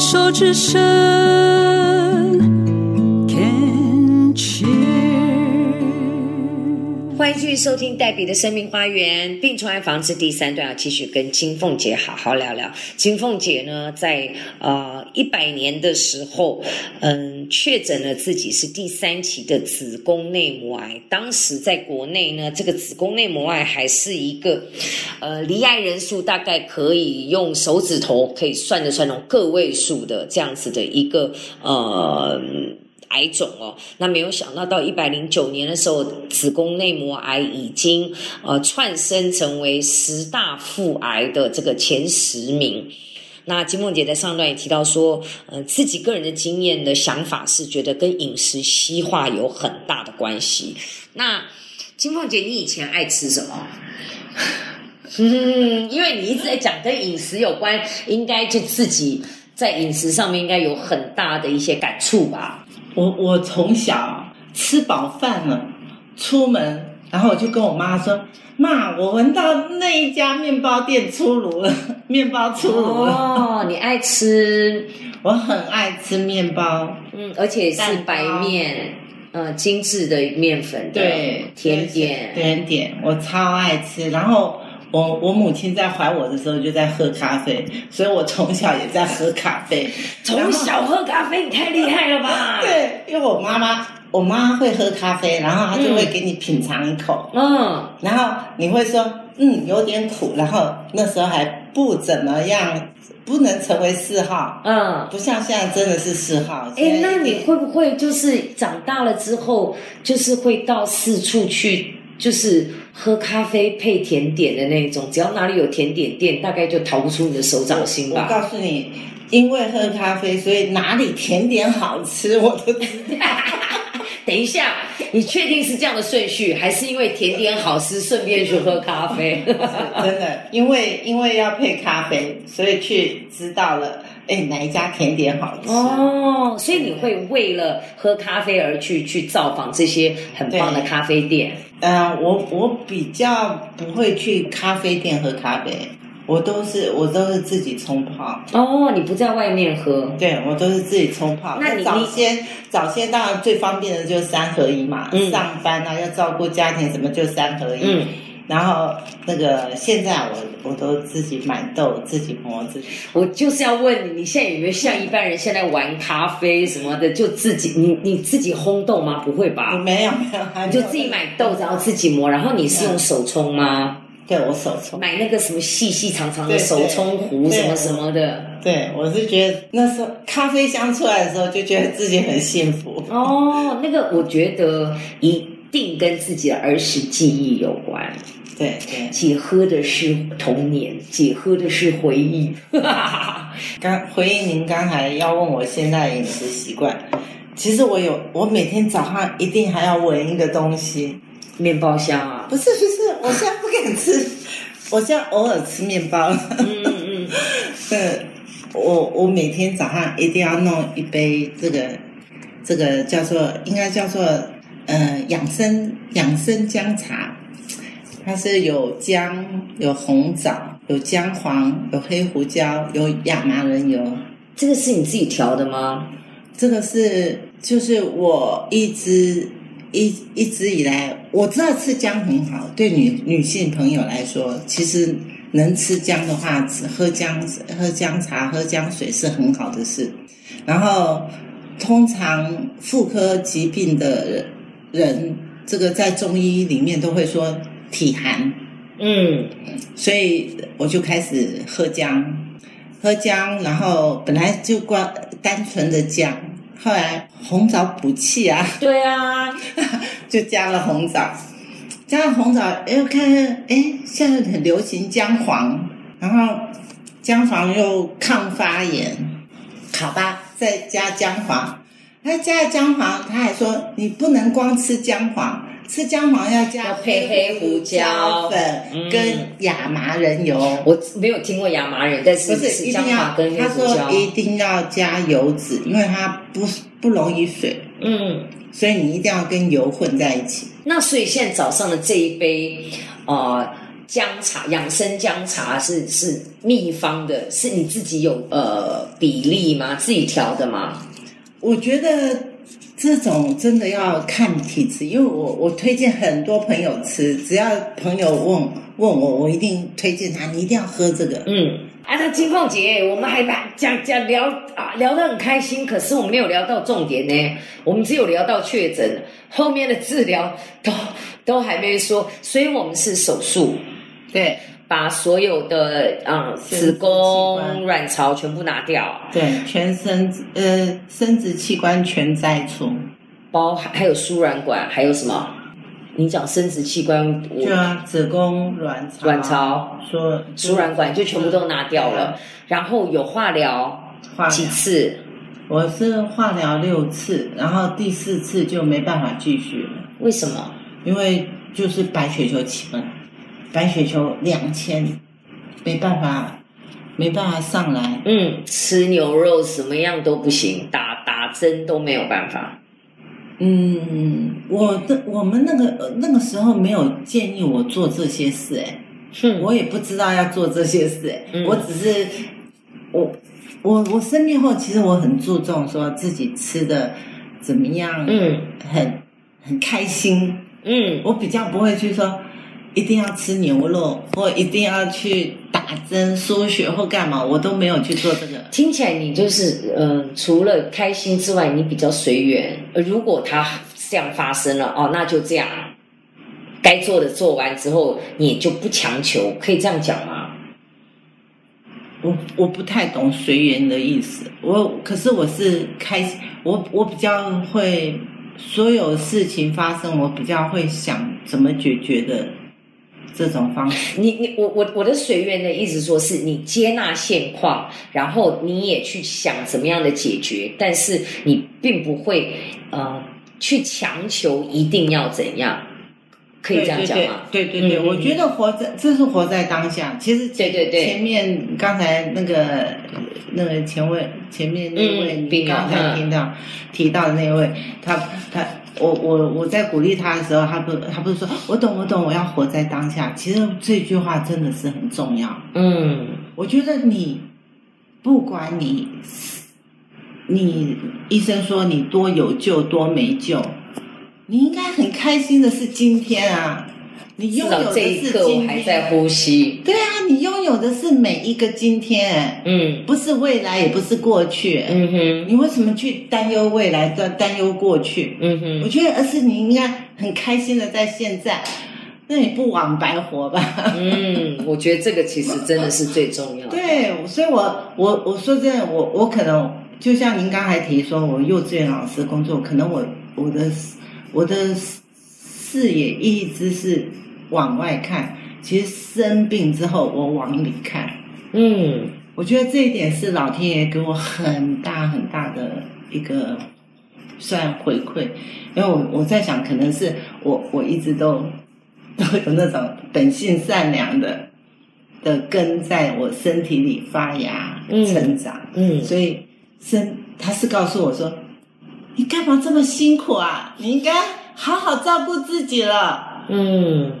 手之伸欢迎继续收听黛比的生命花园病虫害防治第三段，要继续跟金凤姐好好聊聊。金凤姐呢，在呃一百年的时候，嗯，确诊了自己是第三期的子宫内膜癌。当时在国内呢，这个子宫内膜癌还是一个呃罹癌人数大概可以用手指头可以算得出来那种个位数的这样子的一个呃。癌种哦，那没有想到到一百零九年的时候，子宫内膜癌已经呃窜升成为十大腹癌的这个前十名。那金凤姐在上段也提到说，呃，自己个人的经验的想法是觉得跟饮食西化有很大的关系。那金凤姐，你以前爱吃什么？嗯，因为你一直在讲跟饮食有关，应该就自己在饮食上面应该有很大的一些感触吧。我我从小吃饱饭了，出门，然后我就跟我妈说：“妈，我闻到那一家面包店出炉了，面包出炉了。哦，你爱吃，我很爱吃面包，嗯，而且是白面，呃，精致的面粉的对，甜点，甜点，我超爱吃。然后我我母亲在怀我的时候就在喝咖啡，所以我从小也在喝咖啡。从小喝咖啡，你太厉害了吧？对，因为我妈妈，我妈会喝咖啡，然后她就会给你品尝一口，嗯，然后你会说，嗯，有点苦，然后那时候还不怎么样，不能成为嗜好，嗯。不像现在真的是嗜好。哎，那你会不会就是长大了之后，就是会到四处去，就是喝咖啡配甜点的那种？只要哪里有甜点店，大概就逃不出你的手掌心吧我？告诉你，因为喝咖啡，所以哪里甜点好吃我都知道。等一下，你确定是这样的顺序，还是因为甜点好吃，顺便去喝咖啡？真的，因为因为要配咖啡，所以去知道了，哎，哪一家甜点好吃。哦，所以你会为了喝咖啡而去去造访这些很棒的咖啡店？嗯、我我比较不会去咖啡店喝咖啡，我都是我都是自己冲泡。哦，你不在外面喝？对，我都是自己冲泡。那你早先早先当然最方便的就是三合一嘛，嗯上班啊要照顾家庭什么就三合一。嗯，然后那个现在我我都自己买豆，自己磨自己。我就是要问你，你现在有没有像一般人现在玩咖啡什么的，就自己你你自己烘豆吗？不会吧？没有没有，你就自己买豆，然后自己磨，然后你是用手冲吗？对我手冲。买那个什么细细长长的手冲壶什么什么的。对，我是觉得那时候咖啡香出来的时候，就觉得自己很幸福。哦，那个我觉得一定跟自己的儿时记忆有关。对对，姐喝的是童年，姐喝的是回忆。刚回应您刚才要问我现在的饮食习惯，其实我有，我每天早上一定还要闻一个东西，面包香啊，不是不是，我现在不敢吃，我现在偶尔吃面包。嗯嗯，对，我我每天早上一定要弄一杯这个这个叫做应该叫做呃养生养生姜茶，它是有姜、有红枣、有姜黄、有黑胡椒、有亚麻仁油。这个是你自己调的吗？这个是就是我一直一一直以来我知道吃姜很好，对女女性朋友来说，其实能吃姜的话，只喝姜喝姜茶、喝姜水是很好的事。然后，通常妇科疾病的人，这个在中医里面都会说体寒，嗯，所以我就开始喝姜，喝姜，然后本来就光单纯的姜，后来红枣补气啊，对啊，就加了红枣，加了红枣，哎，我看看，哎，现在很流行姜黄，然后姜黄又抗发炎，好吧，再加姜黄，他加了姜黄，他还说你不能光吃姜黄。吃姜黄要加要配黑胡椒粉嗯跟亚麻仁油，我没有听过亚麻仁，但是不是是姜一定要黄跟黑他胡椒说。一定要加油脂，因为它不不溶于水，嗯，所以你一定要跟油混在一起。那所以现在早上的这一杯，呃，姜茶养生姜茶是是秘方的，是你自己有呃比例吗？自己调的吗？我觉得这种真的要看体质，因为我我推荐很多朋友吃，只要朋友问问我，我一定推荐他，你一定要喝这个。嗯，啊，那金凤姐，我们还把讲讲聊啊聊得很开心，可是我们没有聊到重点呢，我们只有聊到确诊，后面的治疗都都还没说，所以我们是手术。对把所有的嗯子宫、卵巢全部拿掉，对，全生呃生殖器官全摘除，包含还有输卵管，还有什么？你讲生殖器官，我就啊子宫、卵巢、卵巢、说输卵管就全部都拿掉了，然后有化疗化疗。几次？我是化疗六次，然后第四次就没办法继续了，为什么？因为就是白血球起来，白血球两千，没办法，没办法上来。嗯，吃牛肉什么样都不行，打打针都没有办法。嗯，我的我们那个呃那个时候没有建议我做这些事、哎，哼，我也不知道要做这些事、哎、嗯。我只是我我我生病后，其实我很注重说自己吃的怎么样，嗯。很很开心，嗯。我比较不会去说一定要吃牛肉，或一定要去打针输血或干嘛，我都没有去做这个。听起来你就是呃，除了开心之外，你比较随缘。呃如果它这样发生了，哦，那就这样，该做的做完之后，你也就不强求，可以这样讲吗？我我不太懂随缘的意思，我可是我是开心，我我比较会所有事情发生，我比较会想怎么解决的这种方式。你你我我我的随缘的意思说是你接纳现况，然后你也去想怎么样的解决，但是你并不会呃去强求一定要怎样，可以这样讲吗？对对对我觉得活在这是活在当下。其实对对对前面刚才那个那个前位前面那位，嗯你刚才嗯听到提到的那位，他他我我我在鼓励他的时候，他不他不是说我懂我懂，我要活在当下。其实这句话真的是很重要。嗯我觉得你不管你你医生说你多有救多没救，你应该很开心的是今天啊，你至拥有的少这一刻我是今天。还在呼吸。对啊，你拥有的是每一个今天，嗯不是未来，也不是过去。嗯哼你为什么去担忧未来，担担忧过去？嗯哼我觉得，而是你应该很开心的在现在，那你不枉白活吧？嗯，我觉得这个其实真的是最重要的。对，所以我我我说真的，我我可能就像您刚才提说，我幼稚园老师工作，可能我我的我的视野一直是往外看，其实生病之后我往里看，嗯。我觉得这一点是老天爷给我很大很大的一个算回馈，因为我我在想，可能是我我一直都 都有那种本性善良的的根在我身体里发芽嗯成长，嗯。所以生他是告诉我说，你干嘛这么辛苦啊？你应该好好照顾自己了。嗯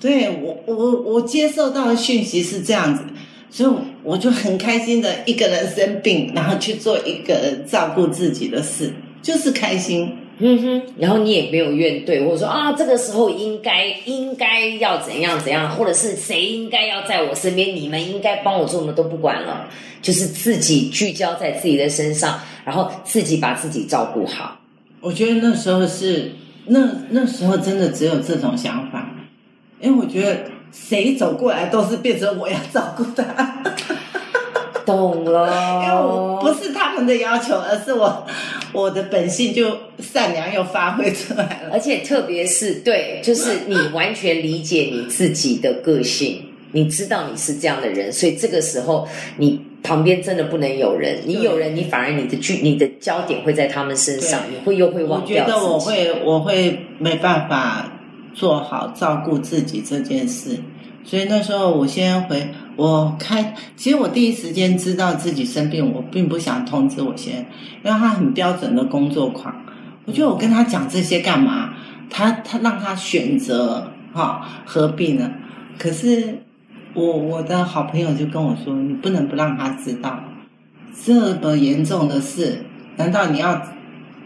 对我，我我接受到的讯息是这样子，所以我就很开心的一个人生病，然后去做一个人照顾自己的事，就是开心。嗯哼，然后你也没有怨怼，或者说啊，这个时候应该应该要怎样怎样，或者是谁应该要在我身边，你们应该帮我做，我们都不管了，就是自己聚焦在自己的身上，然后自己把自己照顾好。我觉得那时候是那那时候真的只有这种想法，因为我觉得谁走过来都是变成我要照顾他，懂了，因为我不是他们的要求，而是我我的本性就善良又发挥出来了。而且特别是对，就是你完全理解你自己的个性，你知道你是这样的人，所以这个时候你旁边真的不能有人，你有人，你反而你的聚你的焦点会在他们身上，你会又会忘掉我觉。得我会我会没办法做好照顾自己这件事，所以那时候我先回我开，其实我第一时间知道自己生病，我并不想通知我先生，因为他很标准的工作狂，我觉得我跟他讲这些干嘛？他他让他选择哈、何必呢？可是我我的好朋友就跟我说，你不能不让他知道这么严重的事，难道你要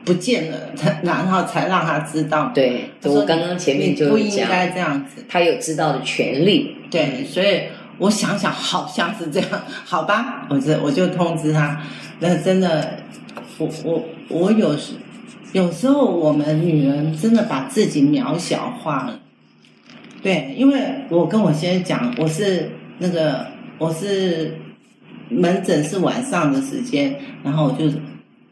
不见了，才然后才让他知道？对，我刚刚前面就不应该这样子。他有知道的权利。对，所以我想想，好像是这样，好吧，我这我就通知他。那真的，我我我有时有时候我们女人真的把自己渺小化了。对，因为我跟我先生讲，我是那个我是门诊是晚上的时间，然后我就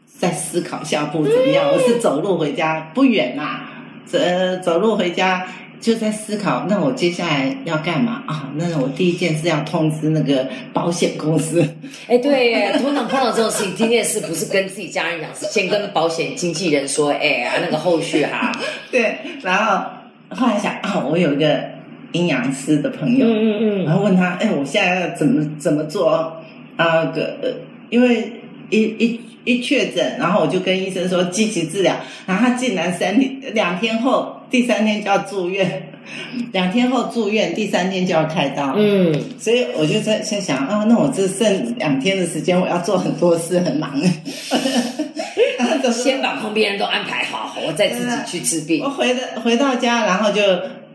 在思考下步怎么样。我是走路回家，不远嘛，走走路回家就在思考，那我接下来要干嘛啊？那我第一件事要通知那个保险公司。哎，对耶，通常碰到这种事情，第一件事不是跟自己家人讲，是先跟保险经纪人说，哎啊，那个后续哈，对，然后后来想啊，我有一个阴阳师的朋友，嗯嗯嗯，然后问他，哎，我现在要怎么怎么做啊？个呃，因为一一一确诊，然后我就跟医生说积极治疗，然后他竟然三天两天后，第三天就要住院，两天后住院，第三天就要开刀，嗯，所以我就在在想啊，那我这剩两天的时间，我要做很多事，很忙。先把旁边人都安排好，我再自己去治病我。回的回到家，然后就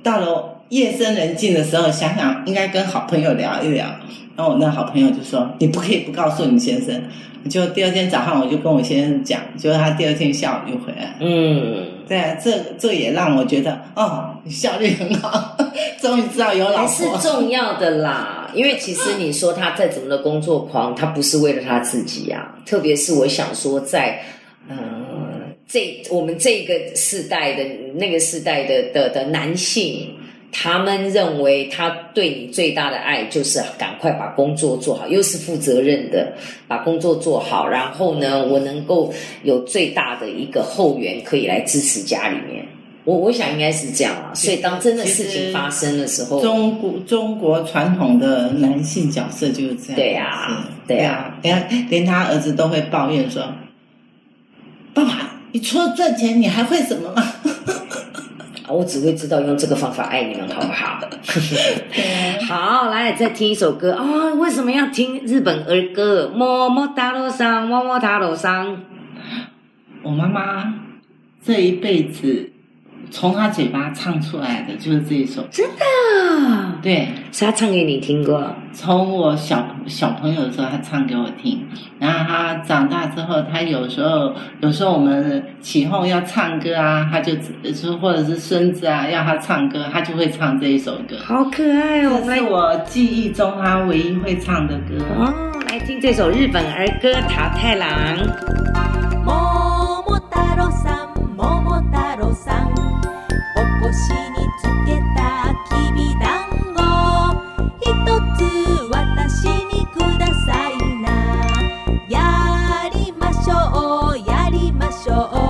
到了夜深人静的时候，想想应该跟好朋友聊一聊。然后我那好朋友就说：“你不可以不告诉你先生。”就第二天早上，我就跟我先生讲，就他第二天下午就回来。嗯，对啊，这这也让我觉得哦，你效率很好，终于知道有老婆是。重要的啦。因为其实你说他再怎么的工作狂，他不是为了他自己呀、特别是我想说在，呃，这我们这个世代的那个世代的的的男性。他们认为他对你最大的爱就是赶快把工作做好，又是负责任的把工作做好，然后呢，我能够有最大的一个后援可以来支持家里面。我我想应该是这样啊，所以当真的事情发生的时候，中国中国传统的男性角色就是这样。对呀是对呀啊，连他连他儿子都会抱怨说：“爸爸，你除了赚钱，你还会什么吗我只会知道用这个方法爱你们，好不好？好，来再听一首歌啊、哦！为什么要听日本儿歌？么么哒罗桑，么么哒罗桑。？”我妈妈这一辈子从他嘴巴唱出来的就是这一首。真的，对，是他唱给你听过？从我小小朋友的时候，他唱给我听，然后他长大之后，他有时候有时候我们起哄要唱歌啊，他就说或者是孙子啊要他唱歌，他就会唱这一首歌。好可爱哦！这是我记忆中他唯一会唱的歌。哦，来听这首日本儿歌《桃太郎》。Oh. oh.